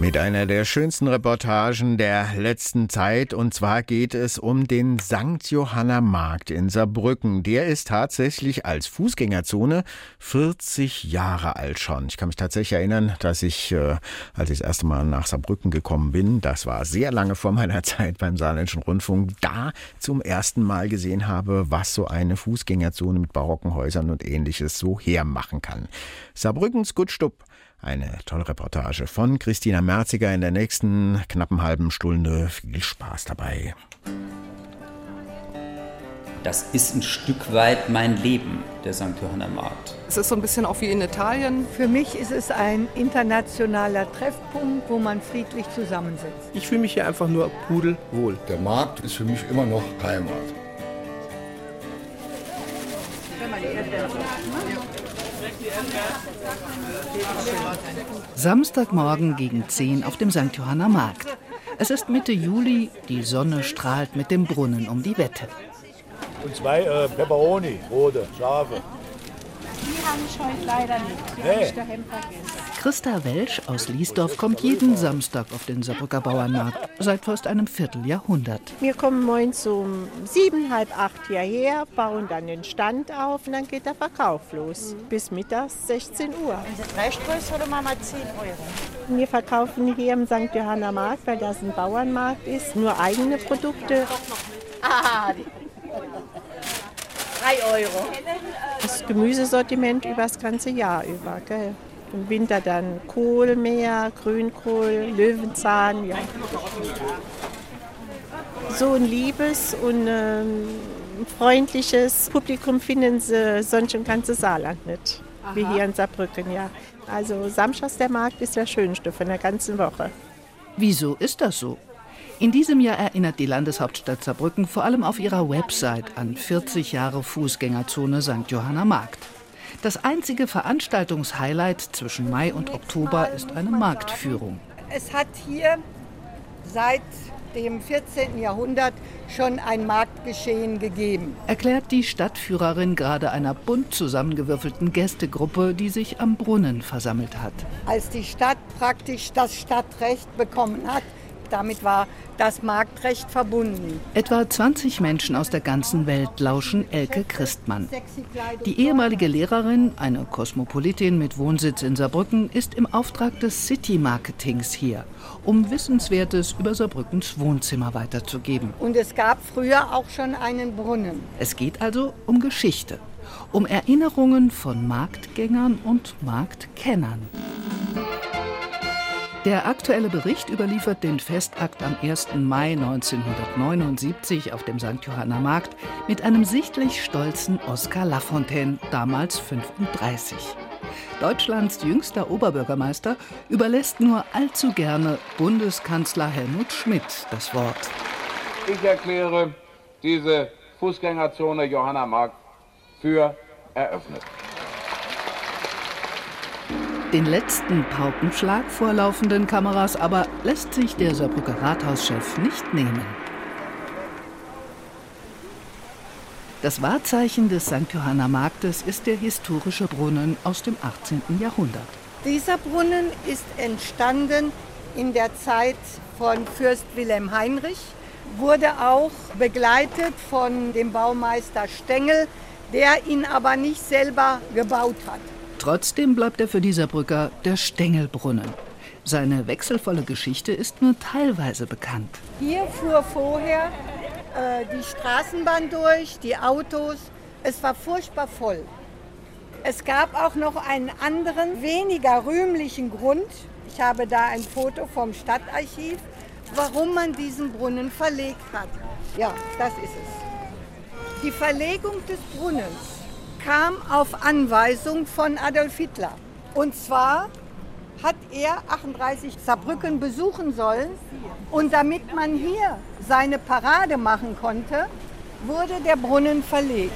Mit einer der schönsten Reportagen der letzten Zeit. Und zwar geht es um den St. Johanna Markt in Saarbrücken. Der ist tatsächlich als Fußgängerzone 40 Jahre alt schon. Ich kann mich tatsächlich erinnern, dass ich, äh, als ich das erste Mal nach Saarbrücken gekommen bin, das war sehr lange vor meiner Zeit beim Saarländischen Rundfunk, da zum ersten Mal gesehen habe, was so eine Fußgängerzone mit barocken Häusern und ähnliches so hermachen kann. Saarbrückens Gutstub eine tolle Reportage von Christina Merziger in der nächsten knappen halben Stunde. Viel Spaß dabei. Das ist ein Stück weit mein Leben, der St. Johanna Markt. Es ist so ein bisschen auch wie in Italien. Für mich ist es ein internationaler Treffpunkt, wo man friedlich zusammensitzt. Ich fühle mich hier einfach nur pudelwohl. Der Markt ist für mich immer noch Heimat. Samstagmorgen gegen 10 auf dem St. Johanna Markt. Es ist Mitte Juli, die Sonne strahlt mit dem Brunnen um die Wette. Und zwei äh, Peperoni, rote, scharfe. Die habe ich heute leider nicht. Die habe ich daheim vergessen. Christa Welsch aus Liesdorf kommt jeden Samstag auf den Saarbrücker Bauernmarkt, seit fast einem Vierteljahrhundert. Wir kommen morgens um sieben, halb acht hierher, bauen dann den Stand auf und dann geht der Verkauf los. Bis mittags 16 Uhr. Restgröße oder mal 10 Euro? Wir verkaufen hier im St. Johanna Markt, weil das ein Bauernmarkt ist, nur eigene Produkte. Ah, 3 Euro. Das Gemüsesortiment über das ganze Jahr über. Gell? Im Winter dann Kohlmeer, Grünkohl, Löwenzahn. Ja. So ein liebes und ähm, freundliches Publikum finden sie sonst im ganzen Saarland nicht. Aha. Wie hier in Saarbrücken, ja. Also Samstags der Markt ist der schönste von der ganzen Woche. Wieso ist das so? In diesem Jahr erinnert die Landeshauptstadt Saarbrücken vor allem auf ihrer Website an 40 Jahre Fußgängerzone St. Johanna Markt. Das einzige Veranstaltungshighlight zwischen Mai und Oktober ist eine Marktführung. Es hat hier seit dem 14. Jahrhundert schon ein Marktgeschehen gegeben. Erklärt die Stadtführerin gerade einer bunt zusammengewürfelten Gästegruppe, die sich am Brunnen versammelt hat. Als die Stadt praktisch das Stadtrecht bekommen hat, damit war das Marktrecht verbunden. Etwa 20 Menschen aus der ganzen Welt lauschen Elke Christmann. Die ehemalige Lehrerin, eine Kosmopolitin mit Wohnsitz in Saarbrücken, ist im Auftrag des City Marketings hier, um Wissenswertes über Saarbrückens Wohnzimmer weiterzugeben. Und es gab früher auch schon einen Brunnen. Es geht also um Geschichte, um Erinnerungen von Marktgängern und Marktkennern. Der aktuelle Bericht überliefert den Festakt am 1. Mai 1979 auf dem St. Johanna Markt mit einem sichtlich stolzen Oskar Lafontaine, damals 35. Deutschlands jüngster Oberbürgermeister überlässt nur allzu gerne Bundeskanzler Helmut Schmidt das Wort. Ich erkläre diese Fußgängerzone Johanna Markt für eröffnet. Den letzten Paukenschlag vor laufenden Kameras aber lässt sich der Saarbrücker Rathauschef nicht nehmen. Das Wahrzeichen des St. Johanna Marktes ist der historische Brunnen aus dem 18. Jahrhundert. Dieser Brunnen ist entstanden in der Zeit von Fürst Wilhelm Heinrich, wurde auch begleitet von dem Baumeister Stengel, der ihn aber nicht selber gebaut hat. Trotzdem bleibt er für die Saarbrücker der Stängelbrunnen. Seine wechselvolle Geschichte ist nur teilweise bekannt. Hier fuhr vorher äh, die Straßenbahn durch, die Autos. Es war furchtbar voll. Es gab auch noch einen anderen, weniger rühmlichen Grund. Ich habe da ein Foto vom Stadtarchiv, warum man diesen Brunnen verlegt hat. Ja, das ist es. Die Verlegung des Brunnens kam auf Anweisung von Adolf Hitler. Und zwar hat er 38 Saarbrücken besuchen sollen. Und damit man hier seine Parade machen konnte, wurde der Brunnen verlegt.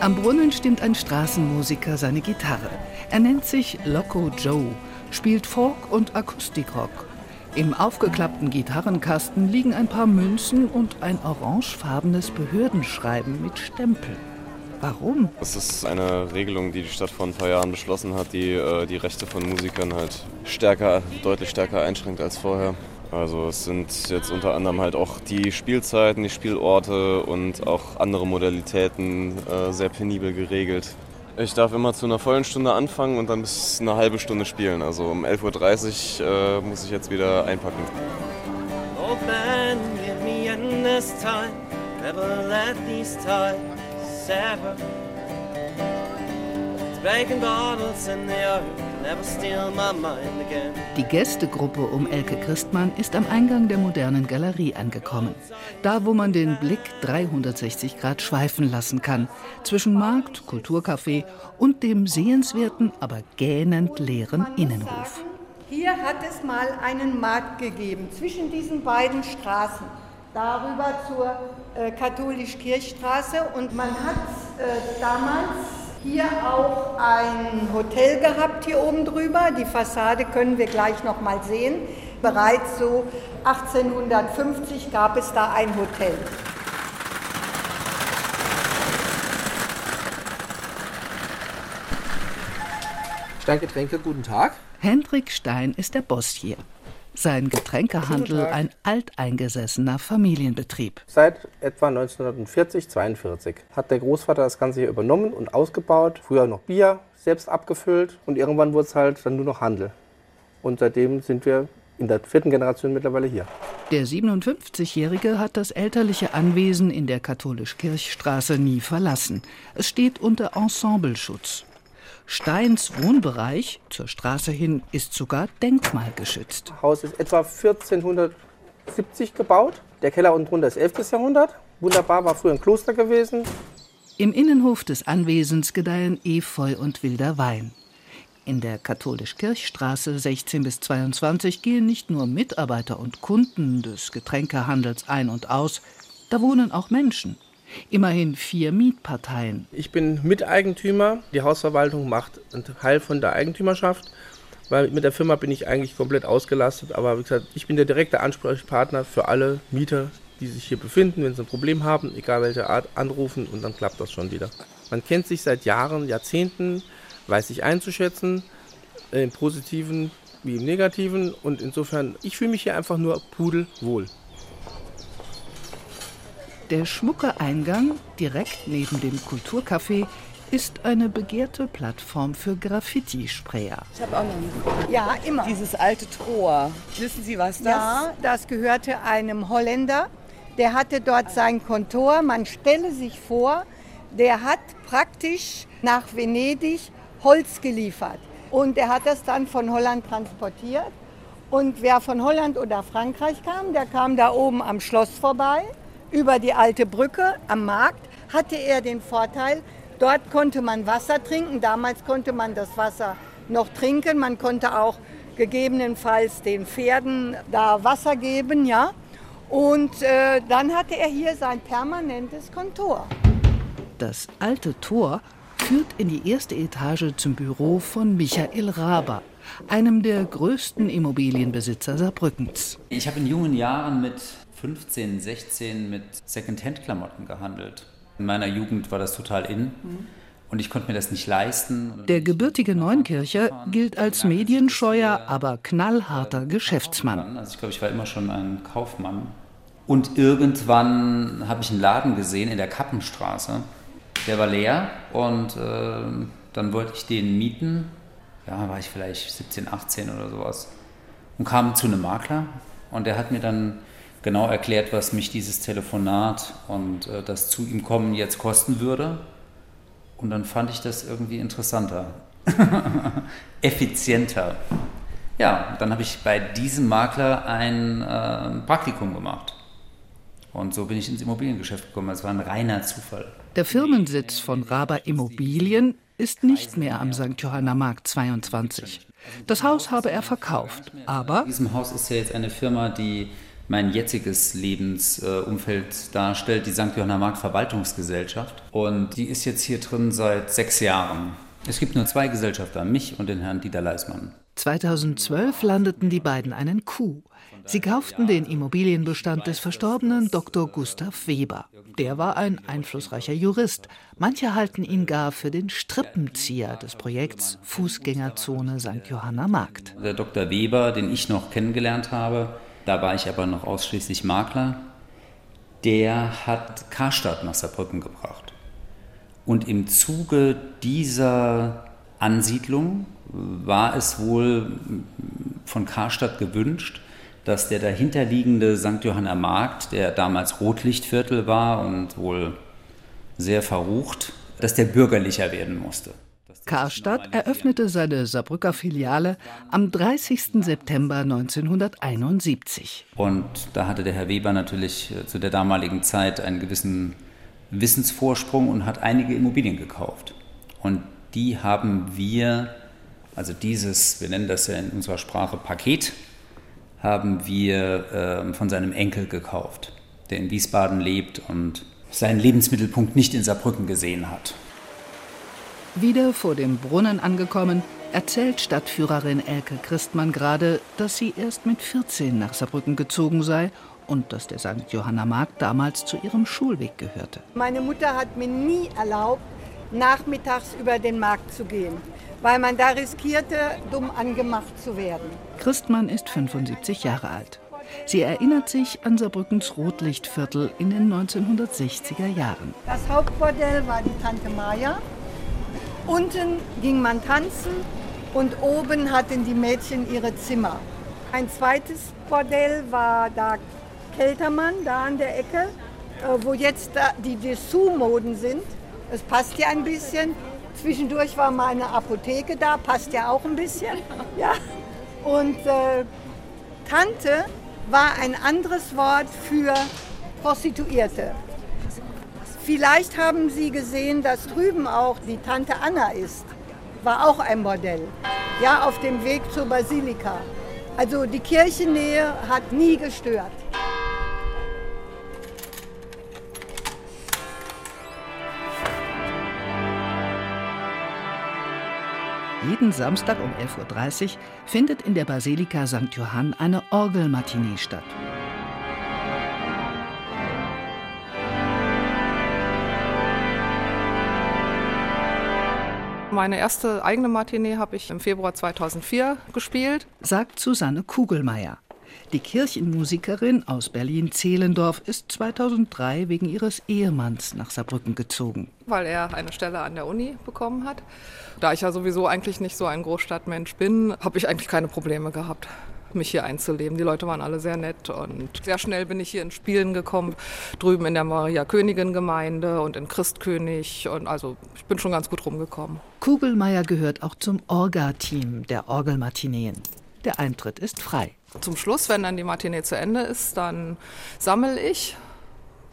Am Brunnen stimmt ein Straßenmusiker seine Gitarre. Er nennt sich Loco Joe, spielt Folk und Akustikrock. Im aufgeklappten Gitarrenkasten liegen ein paar Münzen und ein orangefarbenes Behördenschreiben mit Stempel. Warum? Das ist eine Regelung, die die Stadt vor ein paar Jahren beschlossen hat, die äh, die Rechte von Musikern halt stärker, deutlich stärker einschränkt als vorher. Also es sind jetzt unter anderem halt auch die Spielzeiten, die Spielorte und auch andere Modalitäten äh, sehr penibel geregelt. Ich darf immer zu einer vollen Stunde anfangen und dann bis eine halbe Stunde spielen. Also um 11.30 Uhr äh, muss ich jetzt wieder einpacken. Old give me endless time. Never let these ties sever. Die Gästegruppe um Elke Christmann ist am Eingang der modernen Galerie angekommen. Da, wo man den Blick 360 Grad schweifen lassen kann. Zwischen Markt, Kulturcafé und dem sehenswerten, aber gähnend leeren Innenhof. Hier hat es mal einen Markt gegeben, zwischen diesen beiden Straßen. Darüber zur äh, Katholisch-Kirchstraße. Und man hat äh, damals hier auch ein Hotel gehabt hier oben drüber. Die Fassade können wir gleich noch mal sehen. Bereits so 1850 gab es da ein Hotel. Steingetränke, guten Tag. Hendrik Stein ist der Boss hier. Sein Getränkehandel ein alteingesessener Familienbetrieb. Seit etwa 1940, 42 hat der Großvater das Ganze hier übernommen und ausgebaut. Früher noch Bier, selbst abgefüllt und irgendwann wurde es halt dann nur noch Handel. Und seitdem sind wir in der vierten Generation mittlerweile hier. Der 57-Jährige hat das elterliche Anwesen in der Katholisch-Kirchstraße nie verlassen. Es steht unter Ensembleschutz. Steins Wohnbereich zur Straße hin ist sogar denkmalgeschützt. Das Haus ist etwa 1470 gebaut. Der Keller unten drunter ist 11. Jahrhundert. Wunderbar, war früher ein Kloster gewesen. Im Innenhof des Anwesens gedeihen Efeu und wilder Wein. In der Katholisch-Kirchstraße 16 bis 22 gehen nicht nur Mitarbeiter und Kunden des Getränkehandels ein und aus, da wohnen auch Menschen. Immerhin vier Mietparteien. Ich bin Miteigentümer. Die Hausverwaltung macht einen Teil von der Eigentümerschaft. Weil mit der Firma bin ich eigentlich komplett ausgelastet. Aber wie gesagt, ich bin der direkte Ansprechpartner für alle Mieter, die sich hier befinden, wenn sie ein Problem haben, egal welche Art, anrufen und dann klappt das schon wieder. Man kennt sich seit Jahren, Jahrzehnten, weiß sich einzuschätzen, im Positiven wie im Negativen. Und insofern, ich fühle mich hier einfach nur pudelwohl. Der schmucke Eingang, direkt neben dem Kulturcafé, ist eine begehrte Plattform für Graffiti-Sprayer. Ich habe auch noch einen. Ja, immer. Dieses alte Tor. Wissen Sie, was das Ja, das gehörte einem Holländer. Der hatte dort sein Kontor. Man stelle sich vor, der hat praktisch nach Venedig Holz geliefert. Und er hat das dann von Holland transportiert. Und wer von Holland oder Frankreich kam, der kam da oben am Schloss vorbei über die alte Brücke am Markt hatte er den Vorteil, dort konnte man Wasser trinken. Damals konnte man das Wasser noch trinken. Man konnte auch gegebenenfalls den Pferden da Wasser geben, ja. Und äh, dann hatte er hier sein permanentes Kontor. Das alte Tor führt in die erste Etage zum Büro von Michael Raber, einem der größten Immobilienbesitzer Saarbrückens. Ich habe in jungen Jahren mit 15, 16 mit Secondhand-Klamotten gehandelt. In meiner Jugend war das total in. Mhm. Und ich konnte mir das nicht leisten. Der gebürtige Neunkircher gilt als medienscheuer, aber knallharter Geschäftsmann. Also ich glaube, ich war immer schon ein Kaufmann. Und irgendwann habe ich einen Laden gesehen in der Kappenstraße. Der war leer und äh, dann wollte ich den mieten. Ja, war ich vielleicht 17, 18 oder sowas. Und kam zu einem Makler und der hat mir dann genau erklärt, was mich dieses Telefonat und äh, das zu ihm kommen jetzt kosten würde. Und dann fand ich das irgendwie interessanter, effizienter. Ja, dann habe ich bei diesem Makler ein äh, Praktikum gemacht. Und so bin ich ins Immobiliengeschäft gekommen. Es war ein reiner Zufall. Der Firmensitz von Raber Immobilien ist nicht mehr am St. Johanna Markt 22. Das Haus habe er verkauft, aber... In diesem Haus ist ja jetzt eine Firma, die mein jetziges Lebensumfeld darstellt, die St. Johanna Mark Verwaltungsgesellschaft. Und die ist jetzt hier drin seit sechs Jahren. Es gibt nur zwei Gesellschafter, mich und den Herrn Dieter Leismann. 2012 landeten die beiden einen Coup. Sie kauften den Immobilienbestand des verstorbenen Dr. Gustav Weber. Der war ein einflussreicher Jurist. Manche halten ihn gar für den Strippenzieher des Projekts Fußgängerzone St. Johanna Markt. Der Dr. Weber, den ich noch kennengelernt habe, da war ich aber noch ausschließlich Makler, der hat Karstadt nach Saarbrücken gebracht. Und im Zuge dieser Ansiedlung war es wohl von Karstadt gewünscht, dass der dahinterliegende St. Johanna Markt, der damals Rotlichtviertel war und wohl sehr verrucht, dass der bürgerlicher werden musste. Karstadt eröffnete seine Saarbrücker Filiale am 30. September 1971. Und da hatte der Herr Weber natürlich äh, zu der damaligen Zeit einen gewissen Wissensvorsprung und hat einige Immobilien gekauft. Und die haben wir, also dieses, wir nennen das ja in unserer Sprache Paket, haben wir äh, von seinem Enkel gekauft, der in Wiesbaden lebt und seinen Lebensmittelpunkt nicht in Saarbrücken gesehen hat. Wieder vor dem Brunnen angekommen, erzählt Stadtführerin Elke Christmann gerade, dass sie erst mit 14 nach Saarbrücken gezogen sei und dass der St. Johanna Markt damals zu ihrem Schulweg gehörte. Meine Mutter hat mir nie erlaubt, nachmittags über den Markt zu gehen weil man da riskierte, dumm angemacht zu werden. Christmann ist 75 Jahre alt. Sie erinnert sich an Saarbrückens Rotlichtviertel in den 1960er Jahren. Das Hauptbordell war die Tante Maya. Unten ging man tanzen und oben hatten die Mädchen ihre Zimmer. Ein zweites Bordell war da Keltermann, da an der Ecke, äh, wo jetzt die Dessous-Moden sind. Es passt ja ein bisschen. Zwischendurch war mal eine Apotheke da, passt ja auch ein bisschen. Ja. Und äh, Tante war ein anderes Wort für Prostituierte. Vielleicht haben Sie gesehen, dass drüben auch die Tante Anna ist. War auch ein Bordell. Ja, auf dem Weg zur Basilika. Also die Kirchennähe hat nie gestört. Jeden Samstag um 11.30 Uhr findet in der Basilika St. Johann eine Orgelmatinee statt. Meine erste eigene Matinee habe ich im Februar 2004 gespielt, sagt Susanne Kugelmeier. Die Kirchenmusikerin aus Berlin-Zehlendorf ist 2003 wegen ihres Ehemanns nach Saarbrücken gezogen. Weil er eine Stelle an der Uni bekommen hat. Da ich ja sowieso eigentlich nicht so ein Großstadtmensch bin, habe ich eigentlich keine Probleme gehabt mich hier einzuleben. Die Leute waren alle sehr nett und sehr schnell bin ich hier ins Spielen gekommen, drüben in der Maria Königin Gemeinde und in Christkönig und also ich bin schon ganz gut rumgekommen. Kugelmeier gehört auch zum Orga-Team der Orgelmatineen. Der Eintritt ist frei. Zum Schluss, wenn dann die Matinee zu Ende ist, dann sammle ich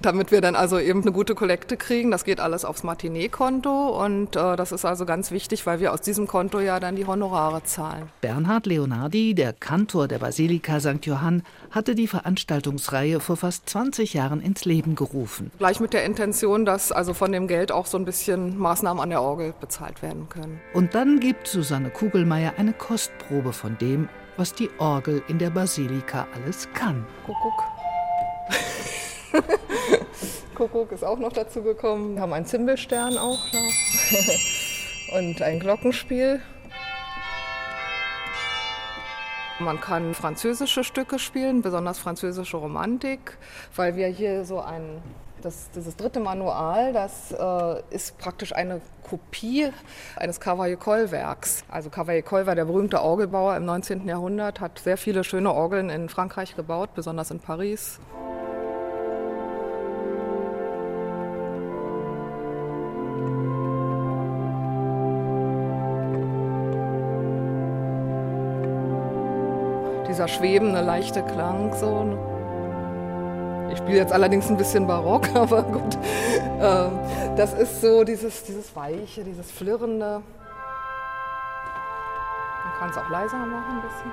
damit wir dann also eben eine gute Kollekte kriegen. Das geht alles aufs Matinee-Konto und äh, das ist also ganz wichtig, weil wir aus diesem Konto ja dann die Honorare zahlen. Bernhard Leonardi, der Kantor der Basilika St. Johann, hatte die Veranstaltungsreihe vor fast 20 Jahren ins Leben gerufen. Gleich mit der Intention, dass also von dem Geld auch so ein bisschen Maßnahmen an der Orgel bezahlt werden können. Und dann gibt Susanne Kugelmeier eine Kostprobe von dem, was die Orgel in der Basilika alles kann. Kuckuck. Kuckuck ist auch noch dazu gekommen. Wir haben einen Zimbelstern auch noch. Und ein Glockenspiel. Man kann französische Stücke spielen, besonders französische Romantik, weil wir hier so ein das, dieses dritte Manual, das äh, ist praktisch eine Kopie eines Cavaillé-Coll-Werks. Also Cavaillé-Coll war der berühmte Orgelbauer im 19. Jahrhundert, hat sehr viele schöne Orgeln in Frankreich gebaut, besonders in Paris. Dieser schwebende, leichte Klang so. Ich spiele jetzt allerdings ein bisschen barock, aber gut. Ähm, das ist so dieses, dieses Weiche, dieses Flirrende. Man kann es auch leiser machen ein bisschen.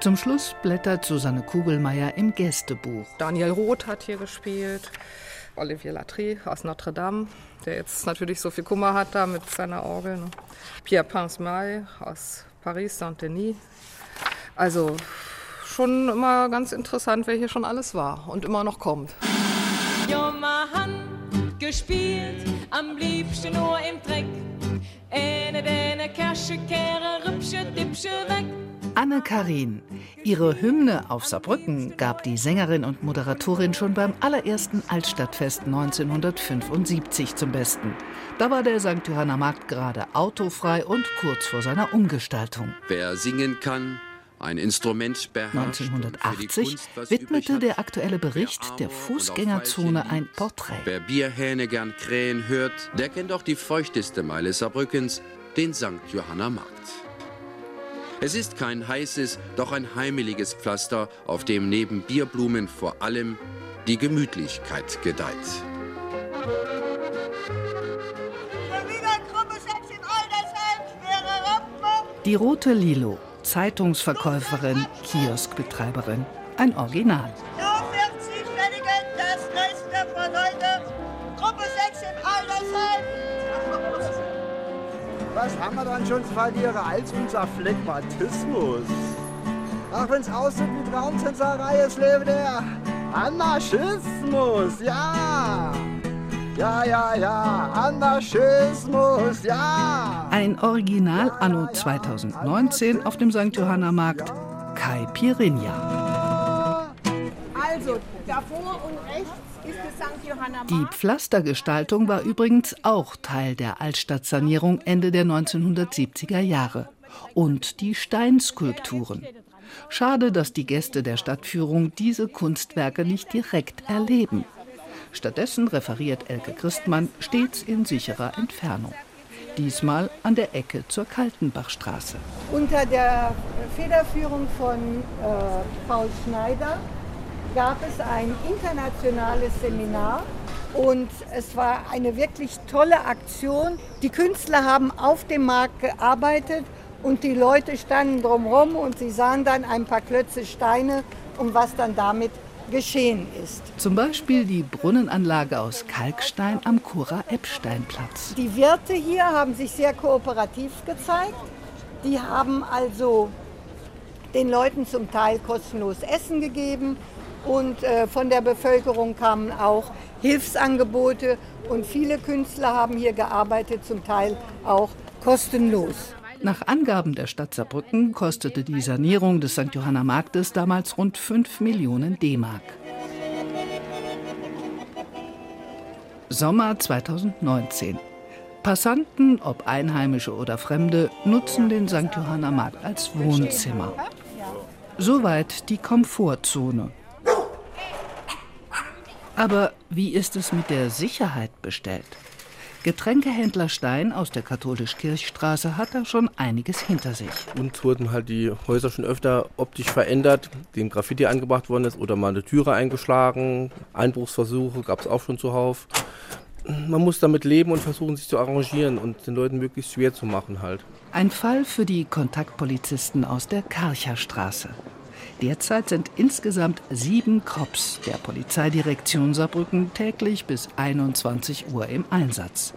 Zum Schluss blättert Susanne Kugelmeier im Gästebuch. Daniel Roth hat hier gespielt. Olivier Latry aus Notre Dame, der jetzt natürlich so viel Kummer hat da mit seiner Orgel. Ne? Pierre Pinsmaille aus Paris, Saint-Denis. Also schon immer ganz interessant, wer hier schon alles war und immer noch kommt. Hand gespielt, am liebsten nur im Dreck. Eine deine Kasche kehre, rübsche, dipsche weg. Anne Karin. Ihre Hymne auf Saarbrücken gab die Sängerin und Moderatorin schon beim allerersten Altstadtfest 1975 zum Besten. Da war der St. Johanna Markt gerade autofrei und kurz vor seiner Umgestaltung. Wer singen kann, ein Instrument beherrscht 1980 widmete der aktuelle Bericht der Fußgängerzone ein Porträt. Wer Bierhähne gern krähen hört, der kennt auch die feuchteste Meile Saarbrückens, den St. Johanna Markt. Es ist kein heißes, doch ein heimeliges Pflaster, auf dem neben Bierblumen vor allem die Gemütlichkeit gedeiht. Die rote Lilo, Zeitungsverkäuferin, Kioskbetreiberin, ein Original. das nächste von heute, Gruppe 6 in Aldersheim. Was haben wir dann schon zu verlieren als unser Phlegmatismus? Ach, wenn's aussieht wie Traumtänzerei, es lebe der Anarchismus, ja! Ja, ja, ja, Anarchismus, ja! Ein Original anno 2019 auf dem St. Johanna Markt, Kai Pirinha. Also, davor und rechts Die Pflastergestaltung war übrigens auch Teil der Altstadtsanierung Ende der 1970er Jahre. Und die Steinskulpturen. Schade, dass die Gäste der Stadtführung diese Kunstwerke nicht direkt erleben. Stattdessen referiert Elke Christmann stets in sicherer Entfernung. Diesmal an der Ecke zur Kaltenbachstraße. Unter der Federführung von äh, Paul Schneider gab es ein internationales Seminar und es war eine wirklich tolle Aktion. Die Künstler haben auf dem Markt gearbeitet und die Leute standen drumherum und sie sahen dann ein paar Klötze Steine und was dann damit geschehen ist. Zum Beispiel die Brunnenanlage aus Kalkstein am Kura-Eppstein-Platz. Die Wirte hier haben sich sehr kooperativ gezeigt. Die haben also den Leuten zum Teil kostenlos Essen gegeben und äh, von der Bevölkerung kamen auch Hilfsangebote und viele Künstler haben hier gearbeitet, zum Teil auch kostenlos. Nach Angaben der Stadt Saarbrücken kostete die Sanierung des St. Johanna Marktes damals rund 5 Millionen D-Mark. Sommer 2019. Passanten, ob Einheimische oder Fremde, nutzen den St. Johanna Markt als Wohnzimmer. Soweit die Komfortzone. Aber wie ist es mit der Sicherheit bestellt? Getränkehändler Stein aus der Katholisch-Kirchstraße hat da schon einiges hinter sich. Uns wurden halt die Häuser schon öfter optisch verändert, dem Graffiti angebracht worden ist oder mal eine Türe eingeschlagen. Einbruchsversuche gab es auch schon zuhauf. Man muss damit leben und versuchen, sich zu arrangieren und den Leuten möglichst schwer zu machen halt. Ein Fall für die Kontaktpolizisten aus der Karcherstraße. Derzeit sind insgesamt sieben Cops der Polizeidirektion Saarbrücken täglich bis 21 Uhr im Einsatz.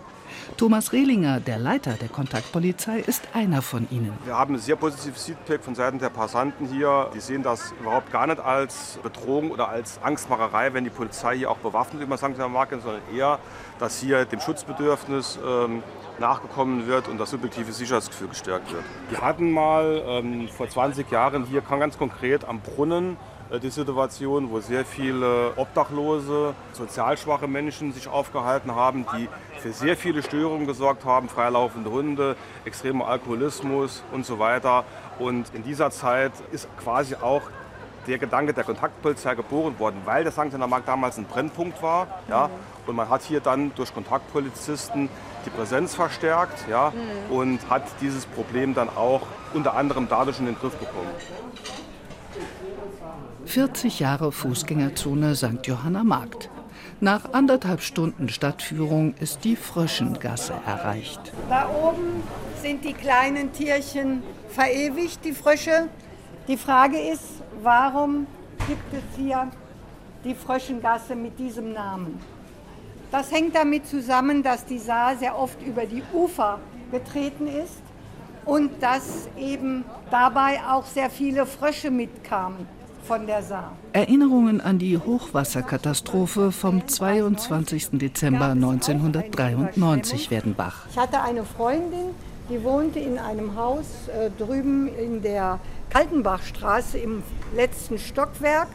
Thomas Rehlinger, der Leiter der Kontaktpolizei, ist einer von ihnen. Wir haben ein sehr positives Feedback von Seiten der Passanten hier. Die sehen das überhaupt gar nicht als Bedrohung oder als Angstmacherei, wenn die Polizei hier auch bewaffnet über St. Mark sondern eher, dass hier dem Schutzbedürfnis ähm, nachgekommen wird und das subjektive Sicherheitsgefühl gestärkt wird. Wir hatten mal ähm, vor 20 Jahren hier ganz konkret am Brunnen die Situation, wo sehr viele obdachlose, sozial schwache Menschen sich aufgehalten haben, die für sehr viele Störungen gesorgt haben, freilaufende Hunde, extremer Alkoholismus und so weiter. Und in dieser Zeit ist quasi auch der Gedanke der Kontaktpolizei geboren worden, weil der St. Markt damals ein Brennpunkt war. Ja, und man hat hier dann durch Kontaktpolizisten die Präsenz verstärkt ja, mhm. und hat dieses Problem dann auch unter anderem dadurch in den Griff bekommen. 40 Jahre Fußgängerzone St. Johanna Markt. Nach anderthalb Stunden Stadtführung ist die Fröschengasse erreicht. Da oben sind die kleinen Tierchen verewigt, die Frösche. Die Frage ist, warum gibt es hier die Fröschengasse mit diesem Namen? Das hängt damit zusammen, dass die Saar sehr oft über die Ufer getreten ist und dass eben dabei auch sehr viele Frösche mitkamen von der Saar. Erinnerungen an die Hochwasserkatastrophe vom 22. Dezember 1993 werden wach. Ich hatte eine Freundin, die wohnte in einem Haus äh, drüben in der Kaltenbachstraße im letzten Stockwerk.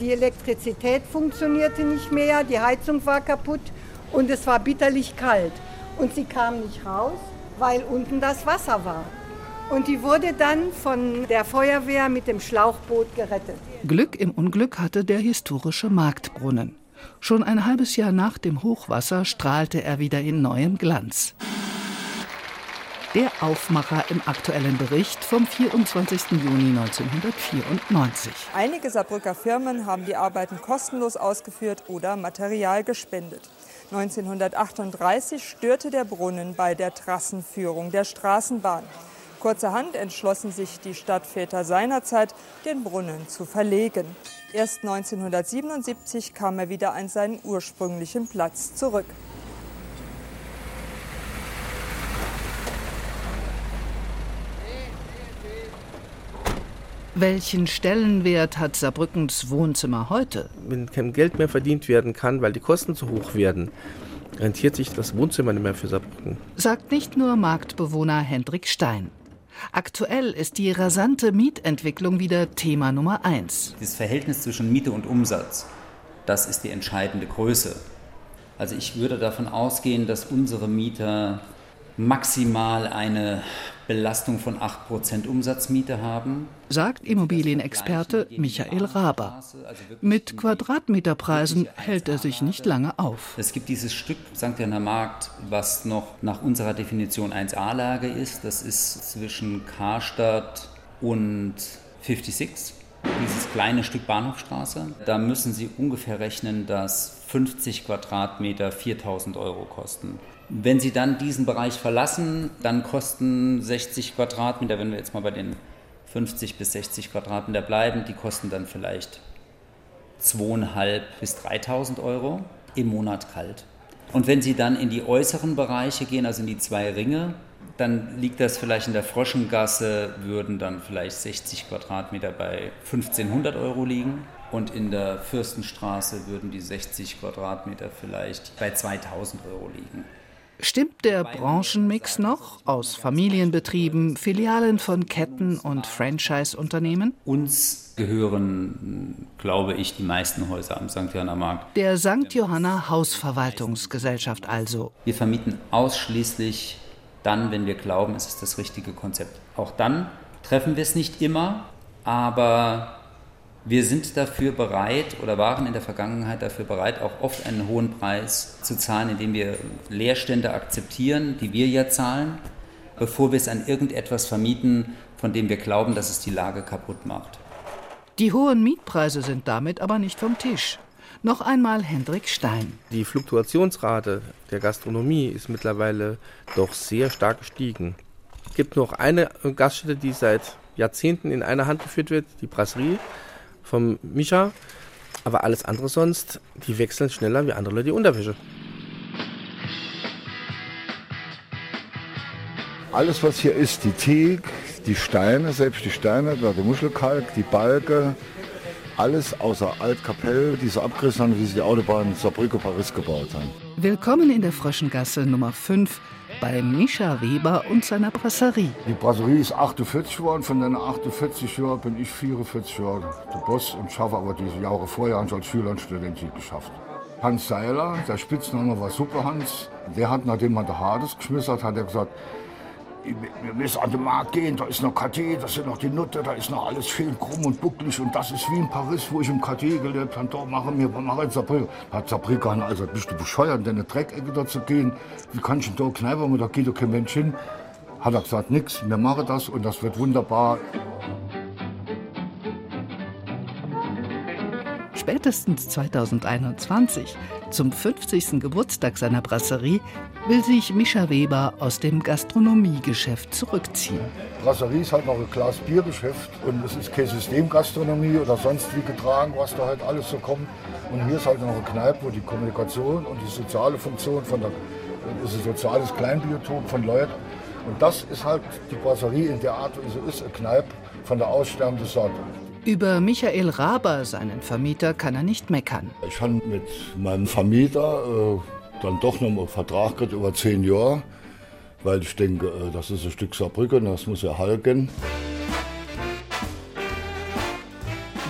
Die Elektrizität funktionierte nicht mehr, die Heizung war kaputt und es war bitterlich kalt. Und sie kam nicht raus, weil unten das Wasser war. Und die wurde dann von der Feuerwehr mit dem Schlauchboot gerettet. Glück im Unglück hatte der historische Marktbrunnen. Schon ein halbes Jahr nach dem Hochwasser strahlte er wieder in neuem Glanz. Der Aufmacher im aktuellen Bericht vom 24. Juni 1994. Einige Saarbrücker Firmen haben die Arbeiten kostenlos ausgeführt oder Material gespendet. 1938 störte der Brunnen bei der Trassenführung der Straßenbahn. Kurzerhand entschlossen sich die Stadtväter seinerzeit, den Brunnen zu verlegen. Erst 1977 kam er wieder an seinen ursprünglichen Platz zurück. Welchen Stellenwert hat Saarbrückens Wohnzimmer heute? Wenn kein Geld mehr verdient werden kann, weil die Kosten zu hoch werden, rentiert sich das Wohnzimmer nicht mehr für Saarbrücken. Sagt nicht nur Marktbewohner Hendrik Stein. Aktuell ist die rasante Mietentwicklung wieder Thema Nummer eins. Das Verhältnis zwischen Miete und Umsatz, das ist die entscheidende Größe. Also ich würde davon ausgehen, dass unsere Mieter maximal eine Belastung von 8% Umsatzmiete haben. Sagt Immobilienexperte Michael Raber. Mit Quadratmeterpreisen hält er sich nicht lange auf. Es gibt dieses Stück St. Johanner Markt, was noch nach unserer Definition 1a-Lage ist. Das ist zwischen Karstadt und 56 dieses kleine Stück Bahnhofstraße. Da müssen Sie ungefähr rechnen, dass 50 Quadratmeter 4000 Euro kosten. Wenn Sie dann diesen Bereich verlassen, dann kosten 60 Quadratmeter, wenn wir jetzt mal bei den 50 bis 60 Quadratmeter bleiben, die kosten dann vielleicht 2.500 bis 3.000 Euro im Monat kalt. Und wenn Sie dann in die äußeren Bereiche gehen, also in die zwei Ringe, dann liegt das vielleicht in der Froschengasse, würden dann vielleicht 60 Quadratmeter bei 1500 Euro liegen. Und in der Fürstenstraße würden die 60 Quadratmeter vielleicht bei 2000 Euro liegen. Stimmt der Branchenmix noch aus Familienbetrieben, Filialen von Ketten und Franchise-Unternehmen? Uns gehören, glaube ich, die meisten Häuser am St. Johanna Markt. Der St. Johanna Hausverwaltungsgesellschaft also. Wir vermieten ausschließlich dann, wenn wir glauben, es ist das richtige Konzept. Auch dann treffen wir es nicht immer, aber wir sind dafür bereit oder waren in der Vergangenheit dafür bereit, auch oft einen hohen Preis zu zahlen, indem wir Leerstände akzeptieren, die wir ja zahlen, bevor wir es an irgendetwas vermieten, von dem wir glauben, dass es die Lage kaputt macht. Die hohen Mietpreise sind damit aber nicht vom Tisch. Noch einmal Hendrik Stein. Die Fluktuationsrate der Gastronomie ist mittlerweile doch sehr stark gestiegen. Es gibt noch eine Gaststätte, die seit Jahrzehnten in einer Hand geführt wird, die Brasserie vom Micha. Aber alles andere sonst, die wechseln schneller wie andere Leute die Unterwäsche. Alles, was hier ist, die Teak, die Steine, selbst die Steine, der Muschelkalk, die Balke, alles außer Altkapelle, diese Abriss haben, wie sie die Autobahn Saarbrücke-Paris gebaut haben. Willkommen in der Fröschengasse Nummer 5 bei Mischa Weber und seiner Brasserie. Die Brasserie ist 48 geworden, von den 48 Jahren bin ich 44 Jahre der Boss und schaffe aber diese Jahre vorher als Schüler und Student geschafft. Hans Seiler, der Spitzname war Super Hans, der hat, nachdem man der Hades geschmissen hat, hat er gesagt, wir müssen an den Markt gehen, da ist noch KT, da sind noch die Nutte, da ist noch alles schön krumm und bucklig und das ist wie in Paris, wo ich im KT gelebt habe, da machen wir, machen jetzt Sabrina. Da hat Sabrina also bist du bescheuert, in deine Dreckecke da zu gehen, wie kannst du da kneipen, da geht doch kein Mensch hin. Hat er gesagt, nix, wir machen das und das wird wunderbar. Spätestens 2021, zum 50. Geburtstag seiner Brasserie, will sich Mischa Weber aus dem Gastronomiegeschäft zurückziehen. Brasserie ist halt noch ein Glas Biergeschäft und es ist keine Systemgastronomie oder sonst wie getragen, was da halt alles so kommt. Und hier ist halt noch eine Kneipe, wo die Kommunikation und die soziale Funktion von der, ist ein soziales Kleinbiotop von Leuten. Und das ist halt die Brasserie in der Art, wie sie ist, eine Kneipe von der aussterbenden Sorte. Über Michael Raber, seinen Vermieter, kann er nicht meckern. Ich habe mit meinem Vermieter äh, dann doch noch einen Vertrag über zehn Jahre, weil ich denke, äh, das ist ein Stück Saarbrücken, das muss erhalten.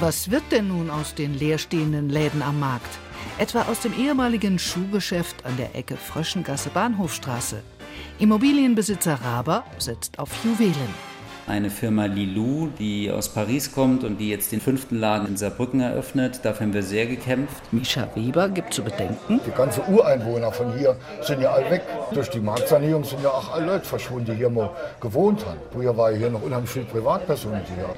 Was wird denn nun aus den leerstehenden Läden am Markt? Etwa aus dem ehemaligen Schuhgeschäft an der Ecke Fröschengasse Bahnhofstraße. Immobilienbesitzer Raber setzt auf Juwelen. Eine Firma Lilou, die aus Paris kommt und die jetzt den fünften Laden in Saarbrücken eröffnet. Dafür haben wir sehr gekämpft. Mischa Weber gibt zu bedenken. Die ganzen Ureinwohner von hier sind ja alle weg. Durch die Marktsanierung sind ja auch alle Leute verschwunden, die hier mal gewohnt haben. Früher war hier noch unheimlich viele Privatpersonen hier.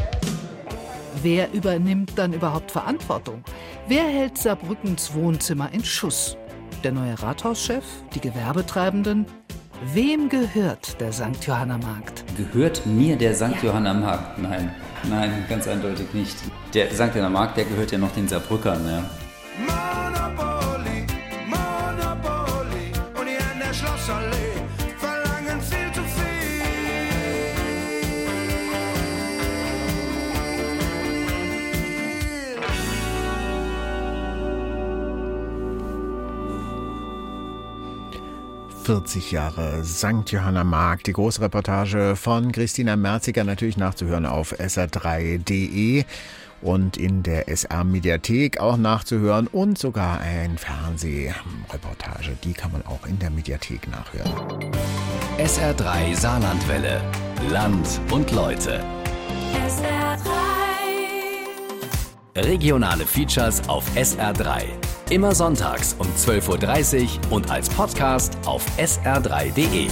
Wer übernimmt dann überhaupt Verantwortung? Wer hält Saarbrückens Wohnzimmer in Schuss? Der neue Rathauschef? Die Gewerbetreibenden? Wem gehört der St. Johanna Markt? Gehört mir der St. Johanna Markt? Nein, nein, ganz eindeutig nicht. Der St. Johanna Markt, der gehört ja noch den Saarbrückern. Ja. Monopoly, Monopoly und hier in der Schlossallee verlangen viel 40 Jahre St. Johanna Markt. Die große Reportage von Christina Merziger natürlich nachzuhören auf sr3.de und in der SR Mediathek auch nachzuhören und sogar ein Fernsehreportage, die kann man auch in der Mediathek nachhören. SR3 Saarlandwelle. Land und Leute. Regionale Features auf SR3. Immer sonntags um 12.30 Uhr und als Podcast auf sr3.de.